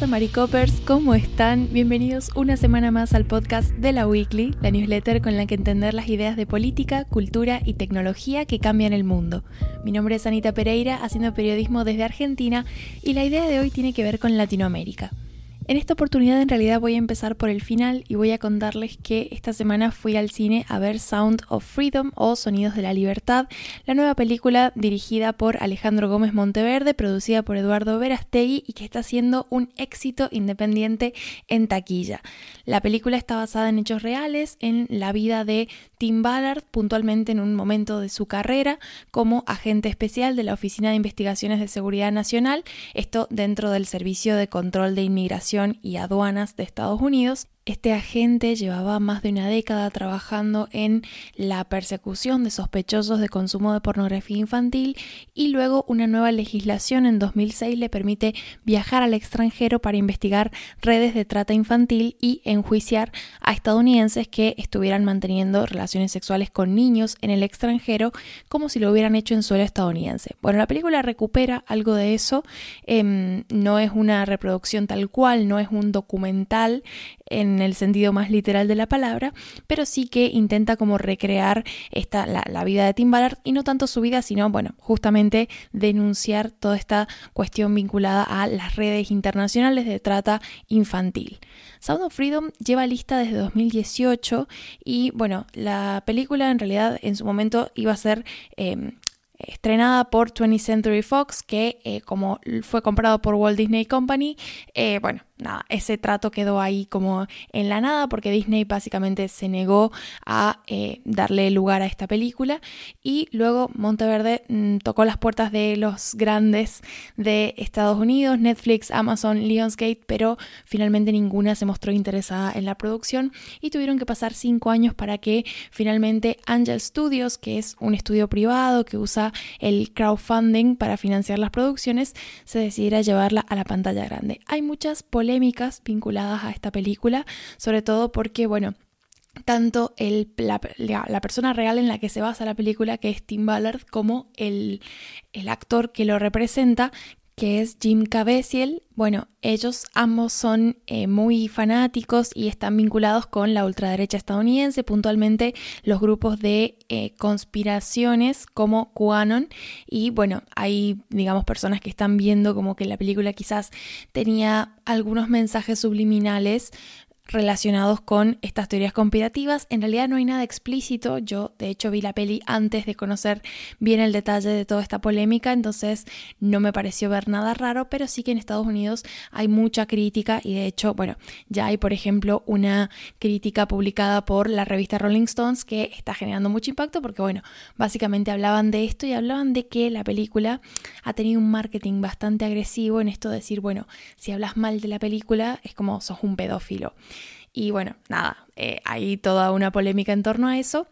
Hola Maricopers, ¿cómo están? Bienvenidos una semana más al podcast de la Weekly, la newsletter con la que entender las ideas de política, cultura y tecnología que cambian el mundo. Mi nombre es Anita Pereira, haciendo periodismo desde Argentina y la idea de hoy tiene que ver con Latinoamérica. En esta oportunidad en realidad voy a empezar por el final y voy a contarles que esta semana fui al cine a ver Sound of Freedom o Sonidos de la Libertad, la nueva película dirigida por Alejandro Gómez Monteverde, producida por Eduardo Verastegui y que está siendo un éxito independiente en taquilla. La película está basada en hechos reales, en la vida de Tim Ballard, puntualmente en un momento de su carrera como agente especial de la Oficina de Investigaciones de Seguridad Nacional, esto dentro del Servicio de Control de Inmigración y Aduanas de Estados Unidos este agente llevaba más de una década trabajando en la persecución de sospechosos de consumo de pornografía infantil y luego una nueva legislación en 2006 le permite viajar al extranjero para investigar redes de trata infantil y enjuiciar a estadounidenses que estuvieran manteniendo relaciones sexuales con niños en el extranjero como si lo hubieran hecho en suelo estadounidense. Bueno, la película recupera algo de eso, em, no es una reproducción tal cual, no es un documental en el sentido más literal de la palabra, pero sí que intenta como recrear esta, la, vida de Tim Ballard y no tanto su vida, sino, bueno, justamente denunciar toda esta cuestión vinculada a las redes internacionales de trata infantil. Sound of Freedom lleva lista desde 2018 y, bueno, la película en realidad en su momento iba a ser... Em, estrenada por 20th Century Fox, que eh, como fue comprado por Walt Disney Company, eh, bueno, nada, ese trato quedó ahí como en la nada porque Disney básicamente se negó a eh, darle lugar a esta película y luego Monteverde mm, tocó las puertas de los grandes de Estados Unidos, Netflix, Amazon, Lionsgate, pero finalmente ninguna se mostró interesada en la producción y tuvieron que pasar cinco años para que finalmente Angel Studios, que es un estudio privado que usa el crowdfunding para financiar las producciones, se decidiera llevarla a la pantalla grande. Hay muchas polémicas polémicas vinculadas a esta película, sobre todo porque, bueno, tanto el, la, la, persona real en la que se basa la película, que es Tim Ballard, como el, el actor que lo representa, que es Jim Caviezel. Bueno, ellos ambos son eh, muy fanáticos y están vinculados con la ultraderecha estadounidense, puntualmente los grupos de eh, conspiraciones como QAnon. Y bueno, hay, digamos, personas que están viendo como que la película quizás tenía algunos mensajes subliminales relacionados con estas teorías conspirativas. En realidad no hay nada explícito. Yo, de hecho, vi la peli antes de conocer bien el detalle de toda esta polémica, entonces no me pareció ver nada raro, pero sí que en Estados Unidos hay mucha crítica y de hecho, bueno, ya hay, por ejemplo, una crítica publicada por la revista Rolling Stones que está generando mucho impacto porque, bueno, básicamente hablaban de esto y hablaban de que la película ha tenido un marketing bastante agresivo en esto de decir, bueno, si hablas mal de la película es como sos un pedófilo. Y bueno, nada, eh, hay toda una polémica en torno a eso.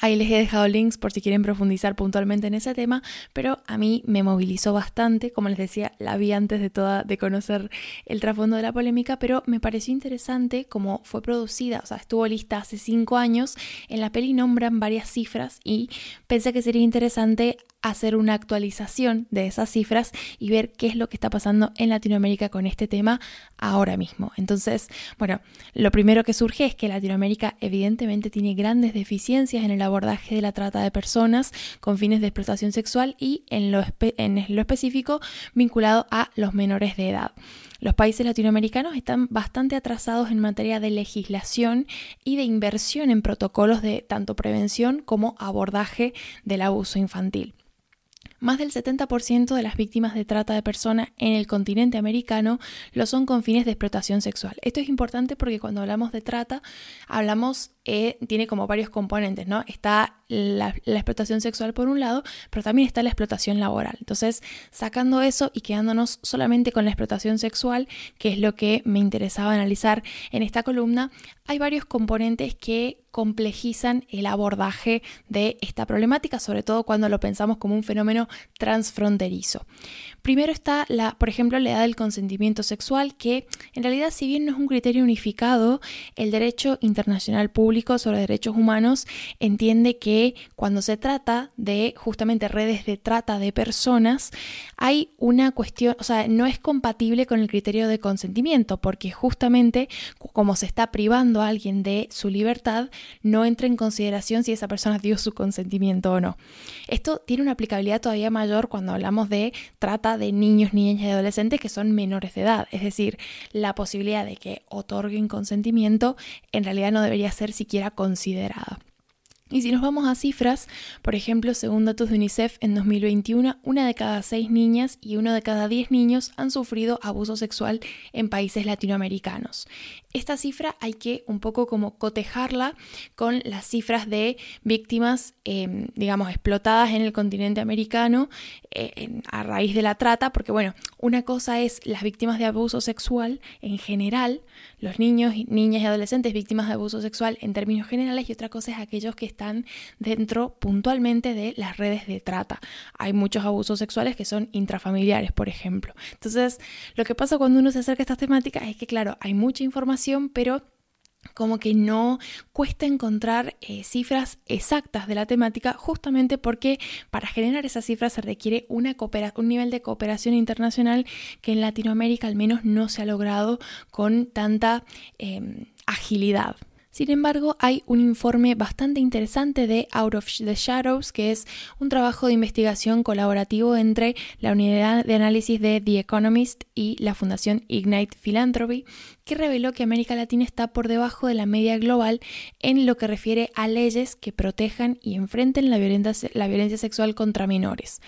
Ahí les he dejado links por si quieren profundizar puntualmente en ese tema, pero a mí me movilizó bastante, como les decía, la vi antes de toda de conocer el trasfondo de la polémica, pero me pareció interesante cómo fue producida, o sea, estuvo lista hace cinco años, en la peli nombran varias cifras y pensé que sería interesante hacer una actualización de esas cifras y ver qué es lo que está pasando en Latinoamérica con este tema ahora mismo. Entonces, bueno, lo primero que surge es que Latinoamérica evidentemente tiene grandes deficiencias en el abordaje de la trata de personas con fines de explotación sexual y en lo, específico vinculado a los menores de edad. Los países latinoamericanos están bastante atrasados en materia de legislación y de inversión en protocolos de tanto prevención como abordaje del abuso infantil. Más del 70% de las víctimas de trata de personas en el continente americano lo son con fines de explotación sexual. Esto es importante porque cuando hablamos de trata, hablamos, eh, tiene como varios componentes, ¿no? Está la, explotación sexual por un lado, pero también está la explotación laboral. Entonces, sacando eso y quedándonos solamente con la explotación sexual, que es lo que me interesaba analizar en esta columna, hay varios componentes que complejizan el abordaje de esta problemática, sobre todo cuando lo pensamos como un fenómeno transfronterizo. Primero está, por ejemplo, la edad del consentimiento sexual, que en realidad si bien no es un criterio unificado, el derecho internacional público sobre derechos humanos entiende que cuando se trata de justamente redes de trata de personas, hay una cuestión, o sea, no es compatible con el criterio de consentimiento, porque justamente como se está privando a alguien de su libertad, no entra en consideración si esa persona dio su consentimiento o no. Esto tiene una aplicabilidad todavía mayor cuando hablamos de trata de niños, niñas y adolescentes que son menores de edad, es decir, la posibilidad de que otorguen consentimiento en realidad no debería ser siquiera considerada. Y si nos vamos a cifras, por ejemplo, según datos de UNICEF, en 2021, una de cada seis niñas y uno de cada diez niños han sufrido abuso sexual en países latinoamericanos. Esta cifra hay que un poco como cotejarla con las cifras de víctimas, em, digamos, explotadas en el continente americano eh, a raíz de la trata, porque bueno, una cosa es las víctimas de abuso sexual en general, los niños, niñas y adolescentes víctimas de abuso sexual en términos generales, y otra cosa es aquellos que están dentro puntualmente de las redes de trata. Hay muchos abusos sexuales que son intrafamiliares, por ejemplo. Entonces, lo que pasa cuando uno se acerca a estas temáticas es que, claro, hay mucha información pero como que no cuesta encontrar eh, cifras exactas de la temática, justamente porque para generar esas cifras se requiere un nivel de cooperación internacional que en Latinoamérica al menos no se ha logrado con tanta em, agilidad. Sin embargo, hay un informe bastante interesante de Out of the Shadows, que es un trabajo de investigación colaborativo entre la unidad de análisis de The Economist y la Fundación Ignite Philanthropy, que reveló que América Latina está por debajo de la media global en lo que refiere a leyes que protejan y enfrenten la violencia, sexual contra menores.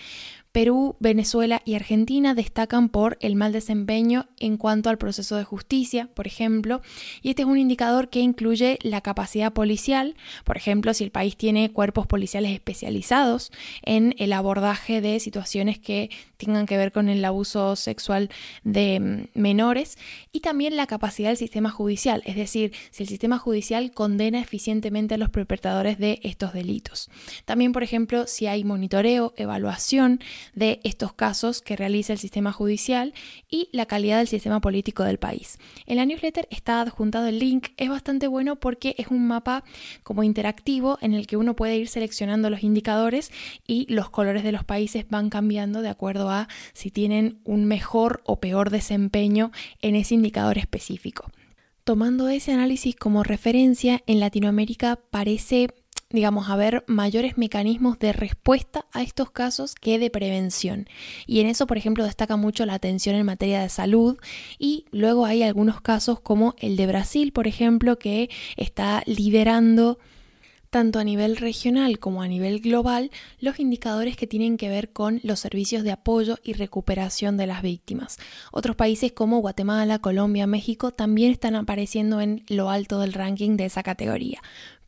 Perú, Venezuela y Argentina destacan por el mal desempeño en cuanto al proceso de justicia, por ejemplo, y este es un indicador que incluye la capacidad policial, por ejemplo, si el país tiene cuerpos policiales especializados en el abordaje de situaciones que tengan que ver con el abuso sexual de mm, menores, y también la capacidad del sistema judicial, es decir, si el sistema judicial condena eficientemente a los perpetradores de estos delitos. También, por ejemplo, si hay monitoreo, evaluación, de estos casos que realiza el sistema judicial y la calidad del sistema político del país. En la newsletter está adjuntado el link, es bastante bueno porque es un mapa como interactivo en el que uno puede ir seleccionando los indicadores y los colores de los países van cambiando de acuerdo a si tienen un mejor o peor desempeño en ese indicador específico. Tomando ese análisis como referencia, en Latinoamérica parece digamos, haber mayores mecanismos de respuesta a estos casos que de prevención. Y en eso, por ejemplo, destaca mucho la atención en materia de salud y luego hay algunos casos como el de Brasil, por ejemplo, que está liderando tanto a nivel regional como a nivel global, los indicadores que tienen que ver con los servicios de apoyo y recuperación de las víctimas. Otros países como Guatemala, Colombia, México también están apareciendo en lo alto del ranking de esa categoría.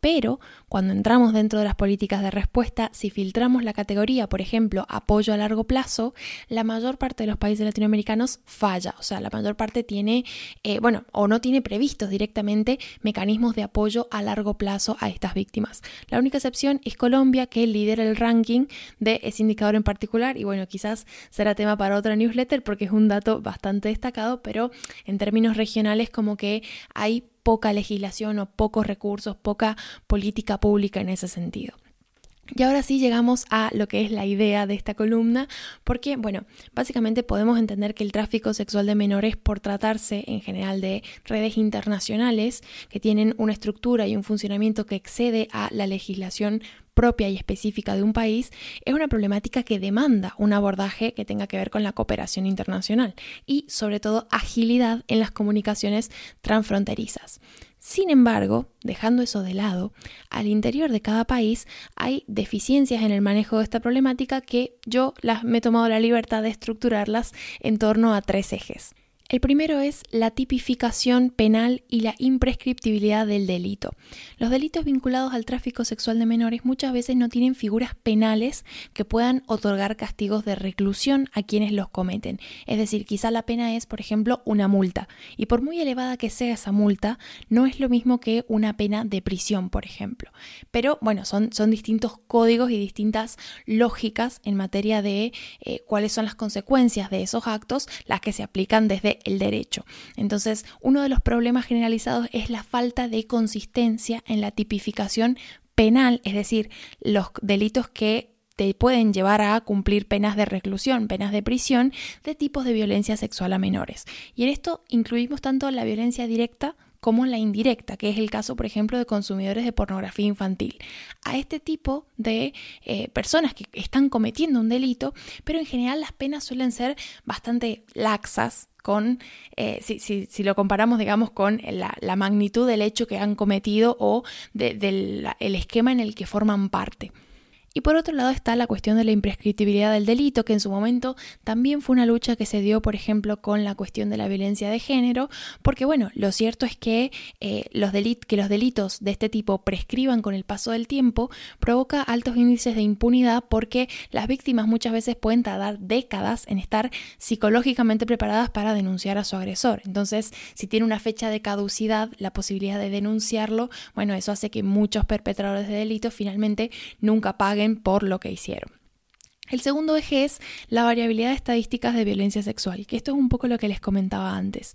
Pero cuando entramos dentro de las políticas de respuesta, si filtramos la categoría, por ejemplo, apoyo a largo plazo, la mayor parte de los países latinoamericanos falla. O sea, la mayor parte tiene, eh, bueno, o no tiene previstos directamente mecanismos de apoyo a largo plazo a estas víctimas. La única excepción es Colombia, que lidera el ranking de ese indicador en particular. Y bueno, quizás será tema para otra newsletter porque es un dato bastante destacado, pero en términos regionales como que hay poca legislación o pocos recursos, poca política pública en ese sentido. Y ahora sí llegamos a lo que es la idea de esta columna, porque, bueno, básicamente podemos entender que el tráfico sexual de menores, por tratarse en general de redes internacionales que tienen una estructura y un funcionamiento que excede a la legislación propia y específica de un país, es una problemática que demanda un abordaje que tenga que ver con la cooperación internacional y sobre todo agilidad en las comunicaciones transfronterizas. Sin embargo, dejando eso de lado, al interior de cada país hay deficiencias en el manejo de esta problemática que yo las me he tomado la libertad de estructurarlas en torno a tres ejes. El primero es la tipificación penal y la imprescriptibilidad del delito. Los delitos vinculados al tráfico sexual de menores muchas veces no tienen figuras penales que puedan otorgar castigos de reclusión a quienes los cometen. Es decir, quizá la pena es, por ejemplo, una multa. Y por muy elevada que sea esa multa, no es lo mismo que una pena de prisión, por ejemplo. Pero bueno, son, son distintos códigos y distintas lógicas en materia de eh, cuáles son las consecuencias de esos actos, las que se aplican desde el derecho. Entonces, uno de los problemas generalizados es la falta de consistencia en la tipificación penal, es decir, los delitos que te pueden llevar a cumplir penas de reclusión, penas de prisión de tipos de violencia sexual a menores. Y en esto incluimos tanto la violencia directa como la indirecta, que es el caso, por ejemplo, de consumidores de pornografía infantil. A este tipo de eh, personas que están cometiendo un delito, pero en general las penas suelen ser bastante laxas con, eh, si, lo comparamos, digamos, con la, magnitud del hecho que han cometido o del esquema en el que forman parte. Y por otro lado está la cuestión de la imprescriptibilidad del delito, que en su momento también fue una lucha que se dio, por ejemplo, con la cuestión de la violencia de género, porque bueno, lo cierto es que, eh, los, que los delitos de este tipo prescriban con el paso del tiempo provoca altos índices de impunidad porque las víctimas muchas veces pueden tardar décadas en estar psicológicamente preparadas para denunciar a su agresor. Entonces, si tiene una fecha de caducidad, la posibilidad de denunciarlo, bueno, eso hace que muchos perpetradores de delitos finalmente nunca paguen por lo que hicieron. El segundo eje es la variabilidad de estadísticas de violencia sexual, que esto es un poco lo que les comentaba antes.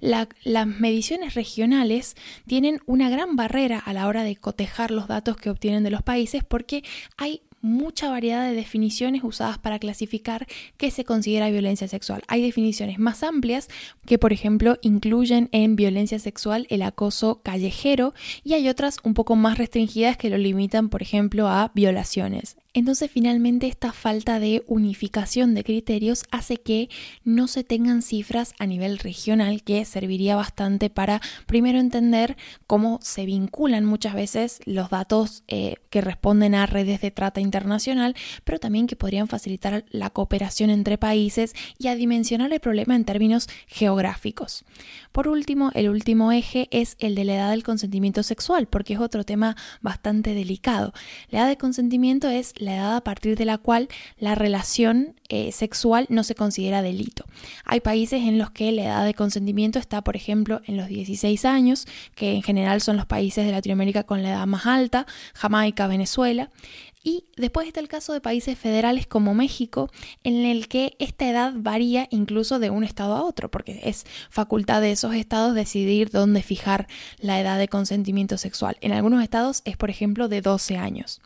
las mediciones regionales tienen una gran barrera a la hora de cotejar los datos que obtienen de los países porque hay mucha variedad de definiciones usadas para clasificar qué se considera violencia sexual. Hay definiciones más amplias que, por ejemplo, incluyen en violencia sexual el acoso callejero y hay otras un poco más restringidas que lo limitan, por ejemplo, a violaciones. Entonces finalmente esta falta de unificación de criterios hace que no se tengan cifras a nivel regional que serviría bastante para primero entender cómo se vinculan muchas veces los datos eh, que responden a redes de trata internacional, pero también que podrían facilitar la cooperación entre países y a dimensionar el problema en términos geográficos. Por último, el último eje es el de la edad del consentimiento sexual, porque es otro tema bastante delicado. La edad de consentimiento es la edad a partir de la cual la relación eh, sexual no se considera delito. Hay países en los que la edad de consentimiento está, por ejemplo, en los 16 años, que en general son los países de Latinoamérica con la edad más alta, Jamaica, Venezuela. Y después está el caso de países federales como México, en el que esta edad varía incluso de un estado a otro, porque es facultad de esos estados decidir dónde fijar la edad de consentimiento sexual. En algunos estados es, por ejemplo, de 12 años.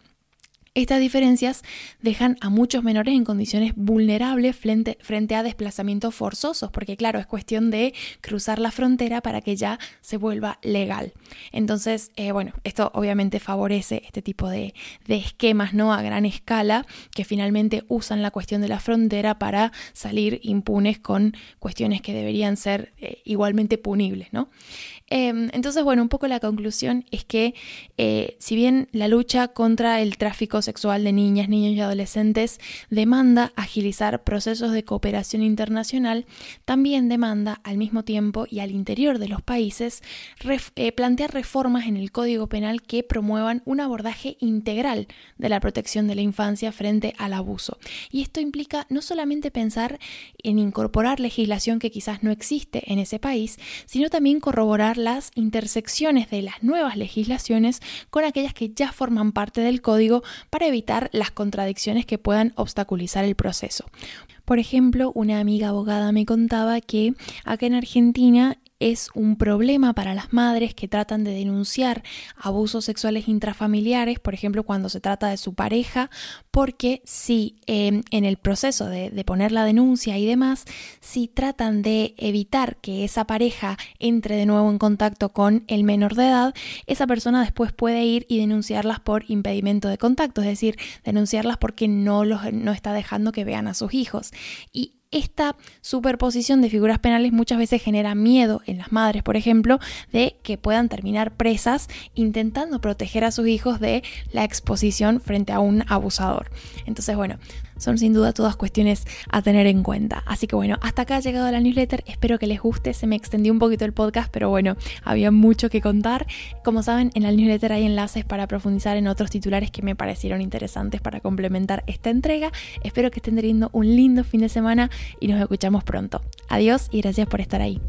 Estas diferencias dejan a muchos menores en condiciones vulnerables frente, a desplazamientos forzosos, porque claro, es cuestión de cruzar la frontera para que ya se vuelva legal. Entonces, eh, bueno, esto obviamente favorece este tipo de, esquemas ¿no? a gran escala que finalmente usan la cuestión de la frontera para salir impunes con cuestiones que deberían ser eh, igualmente punibles. ¿no? Em, entonces, bueno, un poco la conclusión es que eh, si bien la lucha contra el tráfico sexual de niñas, niños y adolescentes demanda agilizar procesos de cooperación internacional, también demanda al mismo tiempo y al interior de los países eh, plantear reformas en el Código Penal que promuevan un abordaje integral de la protección de la infancia frente al abuso. Y esto implica no solamente pensar en incorporar legislación que quizás no existe en ese país, sino también corroborar las intersecciones de las nuevas legislaciones con aquellas que ya forman parte del código para evitar las contradicciones que puedan obstaculizar el proceso. Por ejemplo, una amiga abogada me contaba que acá en Argentina es un problema para las madres que tratan de denunciar abusos sexuales intrafamiliares, por ejemplo, cuando se trata de su pareja, porque si em, en el proceso de, poner la denuncia y demás, si tratan de evitar que esa pareja entre de nuevo en contacto con el menor de edad, esa persona después puede ir y denunciarlas por impedimento de contacto, es decir, denunciarlas porque no, los, no está dejando que vean a sus hijos. Y esta superposición de figuras penales muchas veces genera miedo en las madres, por ejemplo, de que puedan terminar presas intentando proteger a sus hijos de la exposición frente a un abusador. Entonces, bueno, son sin duda todas cuestiones a tener en cuenta. Así que bueno, hasta acá ha llegado la newsletter, espero que les guste, se me extendió un poquito el podcast, pero bueno, había mucho que contar. Como saben, en la newsletter hay enlaces para profundizar en otros titulares que me parecieron interesantes para complementar esta entrega. Espero que estén teniendo un lindo fin de semana y nos escuchamos pronto. Adiós y gracias por estar ahí.